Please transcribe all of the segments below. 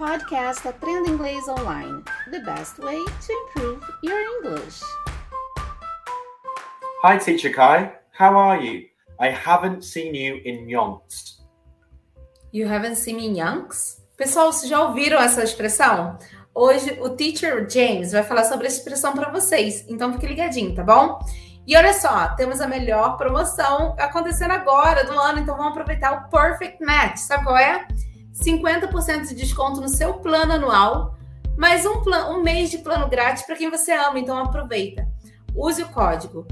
podcast Aprenda Inglês Online, the best way to improve your English. Hi, Teacher Kai. How are you? I haven't seen you in yonks. You haven't seen me in yonks? Pessoal, vocês já ouviram essa expressão? Hoje o Teacher James vai falar sobre essa expressão para vocês, então fique ligadinho, tá bom? E olha só, temos a melhor promoção acontecendo agora do ano, então vamos aproveitar o Perfect Match. Sabe qual é? 50% de desconto no seu plano anual, mais um, plano, um mês de plano grátis para quem você ama, então aproveita. Use o código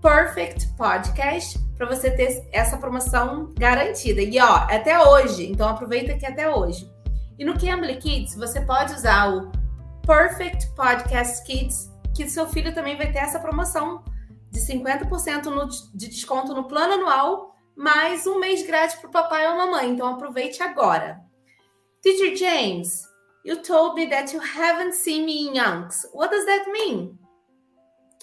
Perfect Podcast para você ter essa promoção garantida. E ó, até hoje, então aproveita que é até hoje. E no Cambly Kids, você pode usar o Perfect Podcast Kids, que seu filho também vai ter essa promoção de 50% no, de desconto no plano anual, mais um mês grátis para o papai ou mamãe. Então aproveite agora. Teacher James, you told me that you haven't seen me in yonks. What does that mean?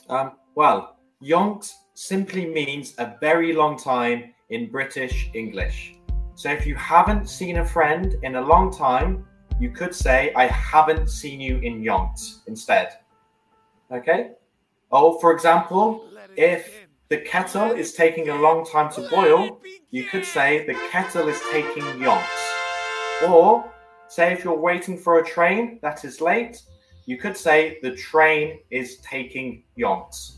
Um, well, yonks simply means a very long time in British English. So if you haven't seen a friend in a long time, you could say, I haven't seen you in yonks instead. Okay? Oh, for example, if the kettle is taking a long time to boil, you could say the kettle is taking yonks. Or say if you're waiting for a train that is late, you could say the train is taking yonks.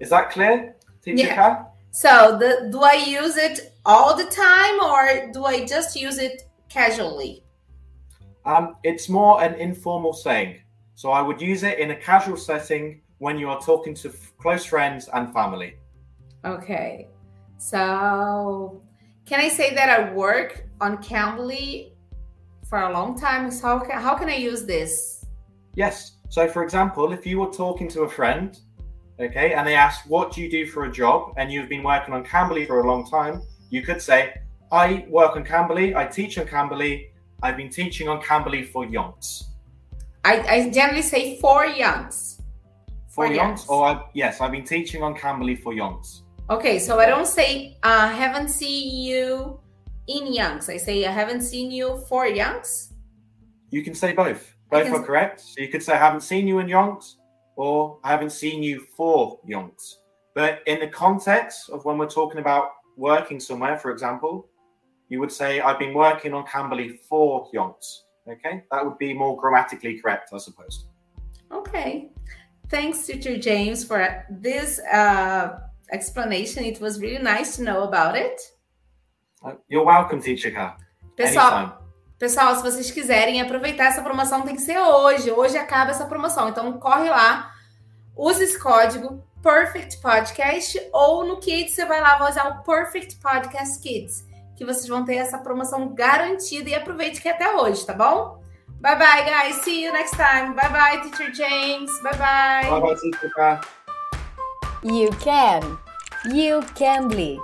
Is that clear, teacher Yeah. So, the, do I use it all the time or do I just use it casually? Um, it's more an informal saying. So I would use it in a casual setting when you are talking to f- close friends and family. Okay. So, can I say that I work on Cambly for a long time? So, how can, how can I use this? Yes. So, for example, if you were talking to a friend, okay, and they asked, What do you do for a job? and you've been working on Cambly for a long time, you could say, I work on Cambly, I teach on Cambly, I've been teaching on Cambly for yonks. I, I generally say four youngs. For For. Or, I, yes, I've been teaching on Cambly for yonks. Okay, so I don't say I haven't seen you in youngs. I say I haven't seen you for youngs. You can say both. Both are correct. So you could say, I haven't seen you in yonks, or I haven't seen you for yonks. But in the context of when we're talking about working somewhere, for example, you would say, I've been working on Cambly for yonks. Okay, that would be more grammatically correct, I suppose. Okay. Thanks, Teacher James, for this uh, explanation. It was really nice to know about it. You're welcome, Teacher Kat. Pessoal, Anytime. pessoal, se vocês quiserem aproveitar essa promoção, tem que ser hoje. Hoje acaba essa promoção. Então, corre lá, use esse código Perfect Podcast ou no Kids você vai lá, vai usar o Perfect Podcast Kids, que vocês vão ter essa promoção garantida e aproveite que é até hoje, tá bom? Bye bye, guys. See you next time. Bye bye, Teacher James. Bye bye. Bye bye, Teacher. You can. You can be.